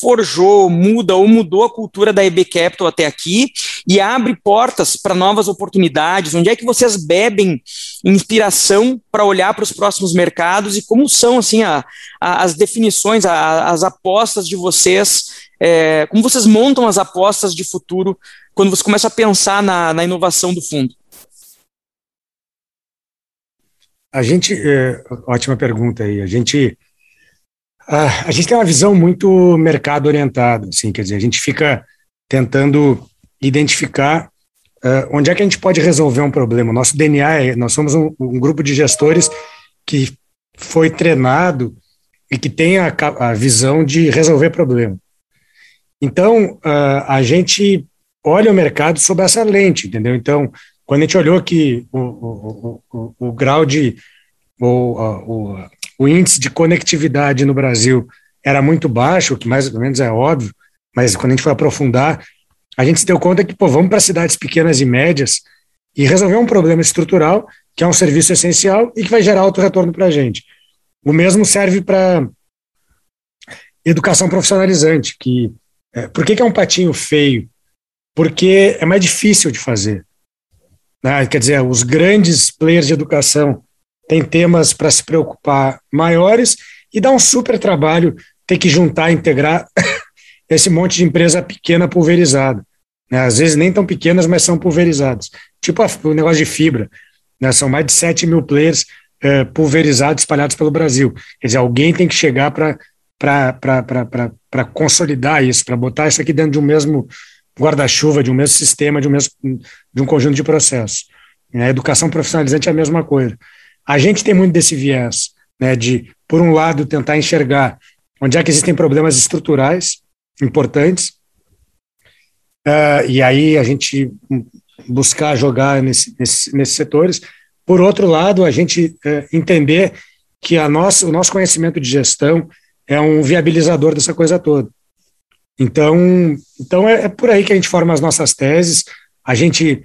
F: forjou, muda ou mudou a cultura da EB Capital até aqui e abre portas para novas oportunidades? Onde é que vocês bebem inspiração para olhar para os próximos mercados e como são assim a, a, as definições, a, as apostas de vocês? É, como vocês montam as apostas de futuro quando você começa a pensar na, na inovação do fundo?
C: A gente, é, ótima pergunta aí. A gente ah, a gente tem uma visão muito mercado orientada, assim, quer dizer, a gente fica tentando identificar uh, onde é que a gente pode resolver um problema. Nosso DNA, é, nós somos um, um grupo de gestores que foi treinado e que tem a, a visão de resolver problema. Então, uh, a gente olha o mercado sob essa lente, entendeu? Então, quando a gente olhou que o, o, o, o grau de, o, o, o índice de conectividade no Brasil era muito baixo, o que mais ou menos é óbvio, mas quando a gente foi aprofundar, a gente se deu conta que, pô, vamos para cidades pequenas e médias e resolver um problema estrutural, que é um serviço essencial e que vai gerar alto retorno para a gente. O mesmo serve para educação profissionalizante, que é, por que, que é um patinho feio? Porque é mais difícil de fazer. Né? Quer dizer, os grandes players de educação tem temas para se preocupar maiores e dá um super trabalho ter que juntar, integrar esse monte de empresa pequena pulverizada. Né? Às vezes nem tão pequenas, mas são pulverizadas. Tipo o negócio de fibra. Né? São mais de 7 mil players é, pulverizados, espalhados pelo Brasil. Quer dizer, alguém tem que chegar para consolidar isso, para botar isso aqui dentro de um mesmo guarda-chuva, de um mesmo sistema, de um, mesmo, de um conjunto de processos. A educação profissionalizante é a mesma coisa. A gente tem muito desse viés, né, de, por um lado, tentar enxergar onde é que existem problemas estruturais importantes, uh, e aí a gente buscar jogar nesse, nesse, nesses setores. Por outro lado, a gente uh, entender que a nossa, o nosso conhecimento de gestão é um viabilizador dessa coisa toda. Então, então é, é por aí que a gente forma as nossas teses. A gente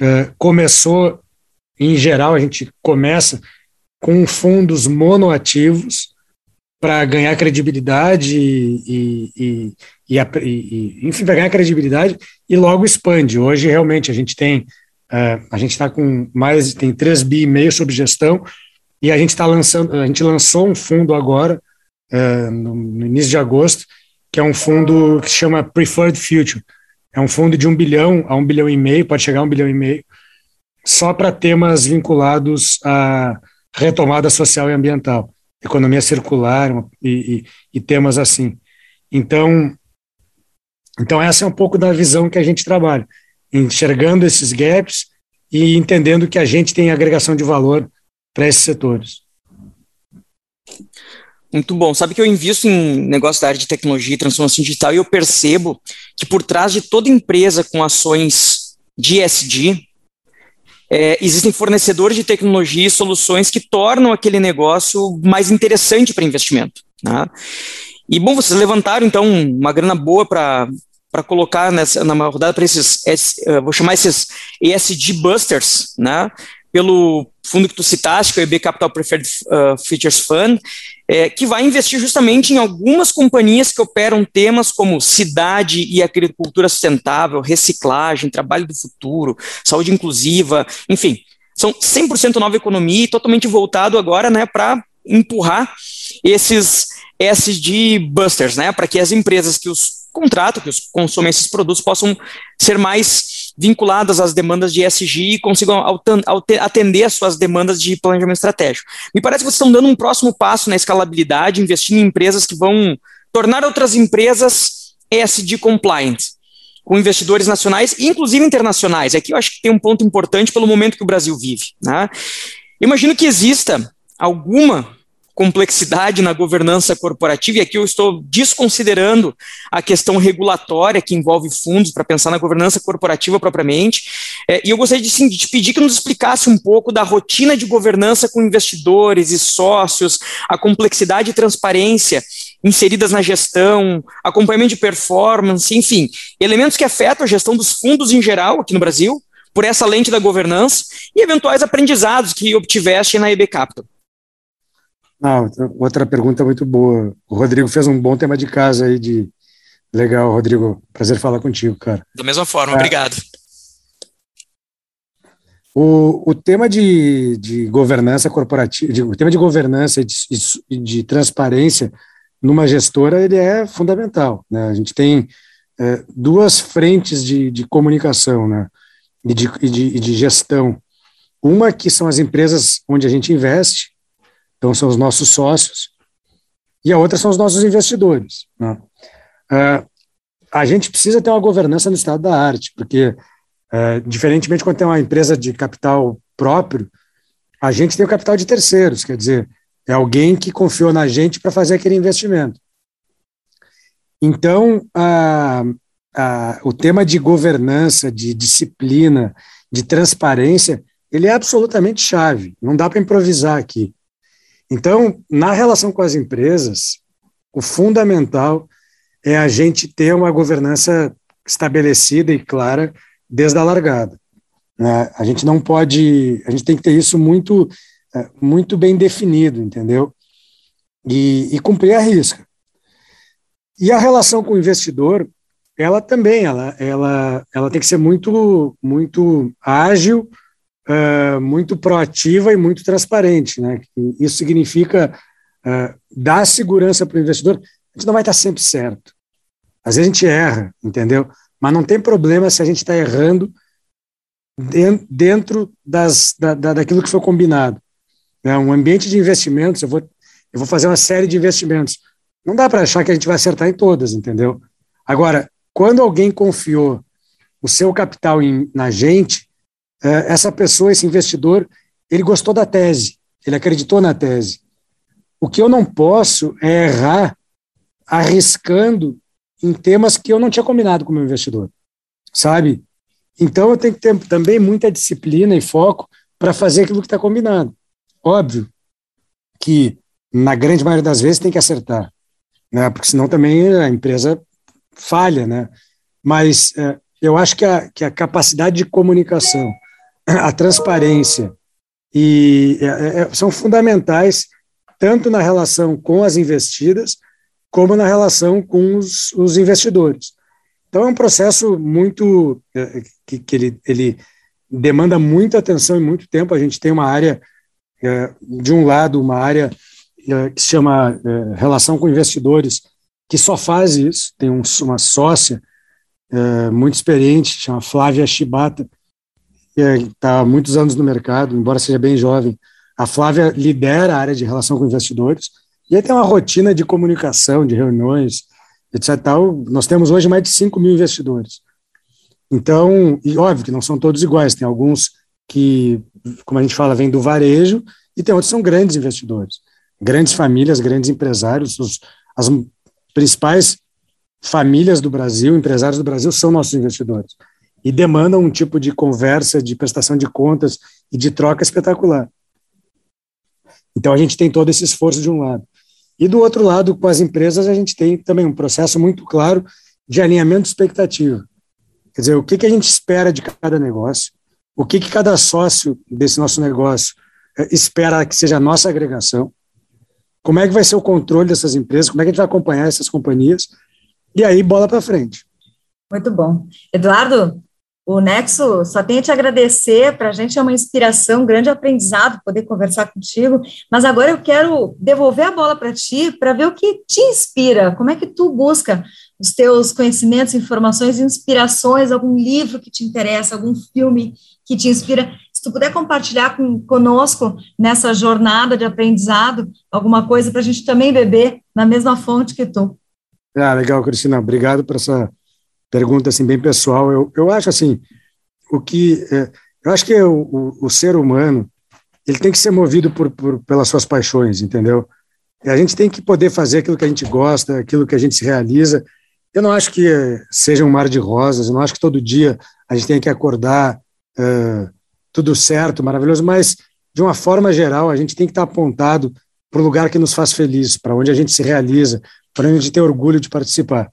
C: uh, começou em geral, a gente começa com fundos monoativos para ganhar credibilidade e, e, e, e enfim, para ganhar credibilidade e logo expande. Hoje, realmente, a gente tem, uh, a gente está com mais, tem 3 bi e meio sob gestão e a gente está lançando, a gente lançou um fundo agora, uh, no, no, início de agosto, que é um fundo que se chama Preferred Future. É um fundo de um bilhão a um bilhão e meio, pode chegar a um bilhão e meio, só para temas vinculados à retomada social e ambiental, economia circular e, e, e temas assim. Então, então essa é um pouco da visão que a gente trabalha, enxergando esses gaps e entendendo que a gente tem agregação de valor para esses setores.
F: Muito bom. Sabe que eu invisto em negócio da área de tecnologia e transformação digital e eu percebo que por trás de toda empresa com ações de ESG, é, existem fornecedores de tecnologia e soluções que tornam aquele negócio mais interessante para investimento. Né? E, bom, vocês levantaram, então, uma grana boa para para colocar nessa, na rodada para esses, uh, vou chamar esses ESG Busters, né? Pelo fundo que tu citaste, que é o EB Capital Preferred uh, Features Fund, é, que vai investir justamente em algumas companhias que operam temas como cidade e agricultura sustentável, reciclagem, trabalho do futuro, saúde inclusiva, enfim, são 100% nova economia e totalmente voltado agora né, para empurrar esses SG busters, né, para que as empresas que os contratam, que os consomem esses produtos possam ser mais vinculadas às demandas de ESG e consigam atender às suas demandas de planejamento estratégico. Me parece que vocês estão dando um próximo passo na escalabilidade, investindo em empresas que vão tornar outras empresas ESG compliant. com investidores nacionais e inclusive internacionais. Aqui eu acho que tem um ponto importante pelo momento que o Brasil vive. Né? Imagino que exista alguma complexidade na governança corporativa, e aqui eu estou desconsiderando a questão regulatória que envolve fundos para pensar na governança corporativa propriamente. É, e eu gostaria de, sim, de te pedir que nos explicasse um pouco da rotina de governança com investidores e sócios, a complexidade e transparência inseridas na gestão, acompanhamento de performance, enfim, elementos que afetam a gestão dos fundos em geral aqui no Brasil, por essa lente da governança e eventuais aprendizados que obtiveste na EB Capital.
C: Ah, outra pergunta muito boa. O Rodrigo fez um bom tema de casa aí de legal, Rodrigo. Prazer falar contigo, cara.
F: Da mesma forma, é. obrigado.
C: O, o tema de, de governança corporativa, de, o tema de governança e de, de, transparência numa gestora, ele é fundamental. Né? A gente tem é, duas frentes de, de comunicação né? e, de, e, de, e de gestão. Uma que são as empresas onde a gente investe, então, são os nossos sócios, e a outra são os nossos investidores. Né? Uh, a gente precisa ter uma governança no estado da arte, porque, uh, diferentemente quando tem uma empresa de capital próprio, a gente tem o capital de terceiros, quer dizer, é alguém que confiou na gente para fazer aquele investimento. Então, o tema de governança, de disciplina, de transparência, ele é absolutamente chave. Não dá para improvisar aqui. Então, na relação com as empresas, o fundamental é a gente ter uma governança estabelecida e clara desde a largada. Né? A gente não pode, a gente tem que ter isso muito, é, muito bem definido, entendeu? E, e cumprir a risca. E a relação com o investidor, ela também, ela, ela, ela tem que ser muito, muito ágil, uh, muito proativa e muito transparente. Né? Isso significa uh, dar segurança para o investidor. A gente não vai estar sempre certo. Às vezes a gente erra, entendeu? Mas não tem problema se a gente está errando dentro das, da, da, daquilo que foi combinado. É um ambiente de investimentos, eu vou, eu vou fazer uma série de investimentos. Não dá para achar que a gente vai acertar em todas, entendeu? Agora, quando alguém confiou o seu capital em, na gente, é, essa pessoa, esse investidor, ele gostou da tese, ele acreditou na tese. O que eu não posso é errar arriscando em temas que eu não tinha combinado com o meu investidor, sabe? Então eu tenho que ter também muita disciplina e foco para fazer aquilo que está combinado. Óbvio que na grande maioria das vezes tem que acertar, né? Porque senão também a empresa falha, né? Mas é, eu acho que a, que a capacidade de comunicação a transparência e é, é, é, são fundamentais tanto na relação com as investidas como na relação com os, os investidores. Então é um processo muito é, que, que ele, ele demanda muita atenção e muito tempo. A gente tem uma área é, de um lado uma área é, que se chama relação com investidores que só faz isso. Tem um, uma sócia muito experiente, chama Flávia Shibata, que está há muitos anos no mercado, embora seja bem jovem. A Flávia lidera a área de relação com investidores e aí tem uma rotina de comunicação, de reuniões, etc. Tal. Nós temos hoje mais de 5 mil investidores. Então, e óbvio que não são todos iguais, tem alguns que, como a gente fala, vêm do varejo e tem outros que são grandes investidores, grandes famílias, grandes empresários, os, as principais famílias do Brasil, empresários do Brasil são nossos investidores e demandam um tipo de conversa, de prestação de contas e de troca espetacular. Então a gente tem todo esse esforço de um lado. E do outro lado, com as empresas, a gente tem também um processo muito claro de alinhamento de expectativa. Quer dizer, o que, que a gente espera de cada negócio, o que, que cada sócio desse nosso negócio eh, espera que seja a nossa agregação, como é que vai ser o controle dessas empresas, como é que a gente vai acompanhar essas companhias, e aí bola para frente.
B: Muito bom. Eduardo, o Nexo só tem a te agradecer, para a gente é uma inspiração, um grande aprendizado poder conversar contigo, mas agora eu quero devolver a bola para ti, para ver o que te inspira, como é que tu busca os teus conhecimentos, informações, inspirações, algum livro que te interessa, algum filme que te inspira, se tu puder compartilhar com, conosco nessa jornada de aprendizado, alguma coisa para a gente também beber na mesma fonte que tu.
C: Ah, legal, Cristina, obrigado por essa pergunta assim bem pessoal. Eu, eu acho assim, o que é, eu acho que o, o, o, ser humano ele tem que ser movido por, por, pelas suas paixões, entendeu? A gente tem que poder fazer aquilo que a gente gosta, aquilo que a gente se realiza. Eu não acho que seja um mar de rosas. Eu não acho que todo dia a gente tenha que acordar uh, tudo certo, maravilhoso. Mas de uma forma geral, a gente tem que estar apontado para o lugar que nos faz feliz, para onde a gente se realiza, para onde a gente tem orgulho de participar.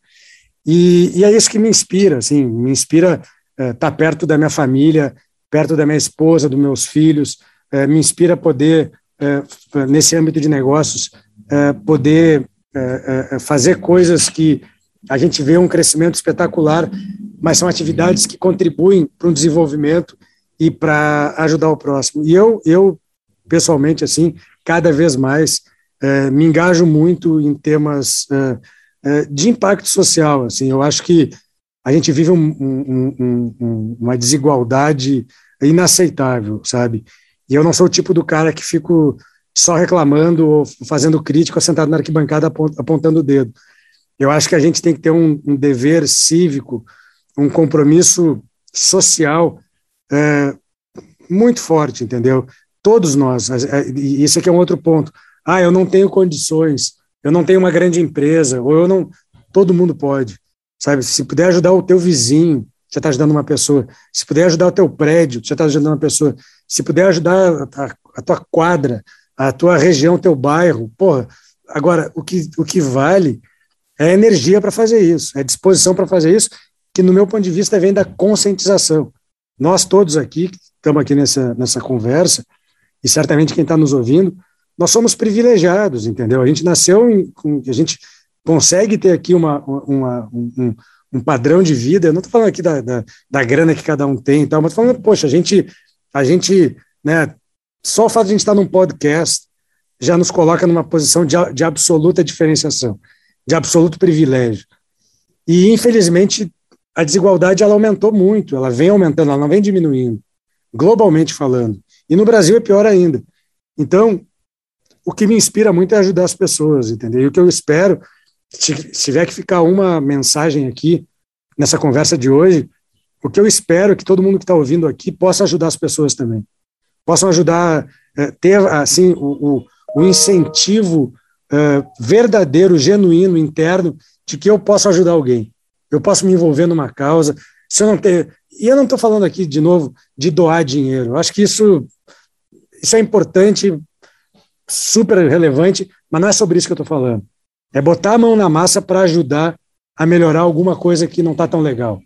C: E, e é isso que me inspira, assim, me inspira estar uh, tá perto da minha família, perto da minha esposa, dos meus filhos, uh, me inspira poder, uh, nesse âmbito de negócios, poder fazer coisas que a gente vê um crescimento espetacular, mas são atividades que contribuem para um desenvolvimento e para ajudar o próximo. E eu, eu pessoalmente, assim, cada vez mais me engajo muito em temas é, de impacto social. Assim, eu acho que a gente vive um, um, um, uma desigualdade inaceitável, sabe? E eu não sou o tipo do cara que fico só reclamando ou fazendo crítica, sentado na arquibancada apontando o dedo. Eu acho que a gente tem que ter um, um dever cívico, um compromisso social é, muito forte, entendeu? Todos nós, e isso aqui é um outro ponto. Ah, eu não tenho condições eu não tenho uma grande empresa, ou eu não. Todo mundo pode, sabe? Se puder ajudar o teu vizinho, você está ajudando uma pessoa. Se puder ajudar o teu prédio, você está ajudando uma pessoa. Se puder ajudar a, a, tua quadra, a tua região, o teu bairro, porra. Agora, o que, o que vale é energia para fazer isso, é disposição para fazer isso, que no meu ponto de vista vem da conscientização. Nós todos aqui, que estamos aqui nessa, nessa conversa, e certamente quem está nos ouvindo, nós somos privilegiados, entendeu? A gente nasceu, em, a gente consegue ter aqui uma, uma um, um, padrão de vida. Eu não estou falando aqui da, da, da, grana que cada um tem e tal, mas falando, poxa, a gente, a gente, né? Só o fato de a gente estar num podcast já nos coloca numa posição de, de absoluta diferenciação, de absoluto privilégio. E, infelizmente, a desigualdade ela aumentou muito, ela vem aumentando, ela não vem diminuindo, globalmente falando. E no Brasil é pior ainda. Então, o que me inspira muito é ajudar as pessoas, entendeu? E o que eu espero, se, tiver que ficar uma mensagem aqui nessa conversa de hoje, o que eu espero é que todo mundo que está ouvindo aqui possa ajudar as pessoas também, possam ajudar, é, ter assim o, o, o incentivo é, verdadeiro, genuíno, interno, de que eu posso ajudar alguém, eu posso me envolver numa causa. Se eu não ter, e eu não estou falando aqui de novo de doar dinheiro. Eu acho que isso isso é importante super relevante, mas não é sobre isso que eu estou falando. É botar a mão na massa para ajudar a melhorar alguma coisa que não está tão legal.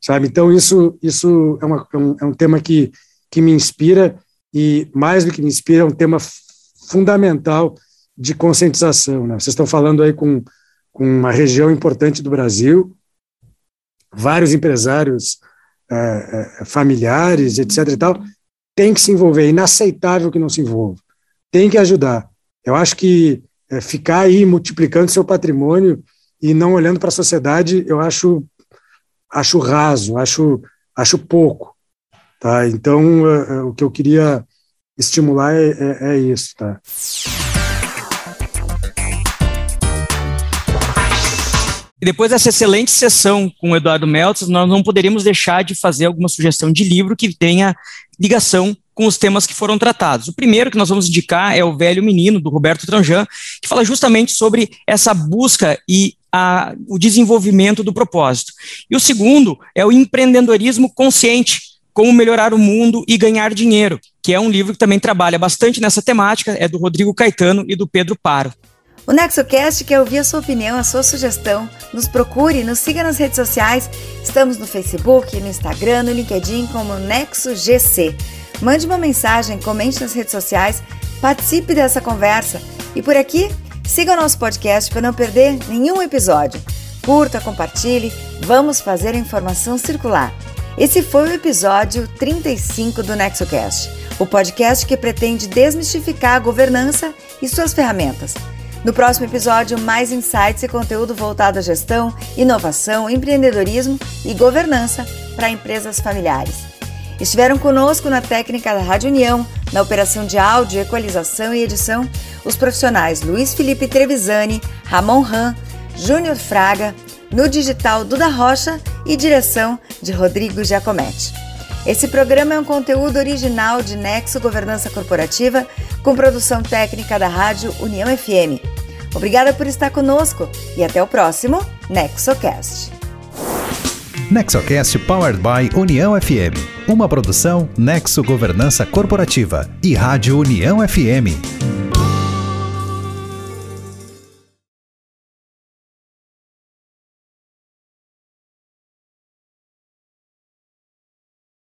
C: Sabe? Então, isso, isso é, uma, é, um, é um tema que, que me inspira, e mais do que me inspira, é um tema fundamental de conscientização. Né? Vocês estão falando aí com, com uma região importante do Brasil, vários empresários é, familiares, etc. e tal, tem que se envolver. É inaceitável que não se envolva tem que ajudar. Eu acho que é, ficar aí multiplicando seu patrimônio e não olhando para a sociedade, eu acho, acho raso, acho, acho pouco. Tá? Então, é, é, o que eu queria estimular é, é, é isso. Tá?
F: E depois dessa excelente sessão com o Eduardo Meltz, nós não poderíamos deixar de fazer alguma sugestão de livro que tenha ligação com os temas que foram tratados. O primeiro que nós vamos indicar é O Velho Menino, do Roberto Tranjan, que fala justamente sobre essa busca e a, o desenvolvimento do propósito. E o segundo é o Empreendedorismo Consciente, como melhorar o mundo e ganhar dinheiro, que é um livro que também trabalha bastante nessa temática, é do Rodrigo Caetano e do Pedro Paro.
B: O NexoCast quer ouvir a sua opinião, a sua sugestão. Nos procure, nos siga nas redes sociais. Estamos no Facebook, no Instagram, no LinkedIn como NexoGC. Mande uma mensagem, comente nas redes sociais, participe dessa conversa. E por aqui, siga o nosso podcast para não perder nenhum episódio. Curta, compartilhe, vamos fazer a informação circular. Esse foi o episódio 35 do NexoCast, o podcast que pretende desmistificar a governança e suas ferramentas. No próximo episódio, mais insights e conteúdo voltado à gestão, inovação, empreendedorismo e governança para empresas familiares. Estiveram conosco na técnica da Rádio União, na operação de áudio, equalização e edição, os profissionais Luiz Felipe Trevisani, Ramon Ram, Júnior Fraga, no digital Duda Rocha e direção de Rodrigo Giacometti. Esse programa é um conteúdo original de Nexo Governança Corporativa, com produção técnica da Rádio União FM. Obrigada por estar conosco e até o próximo NexoCast.
A: NexoCast Powered by União FM. Uma produção Nexo Governança Corporativa e Rádio União FM.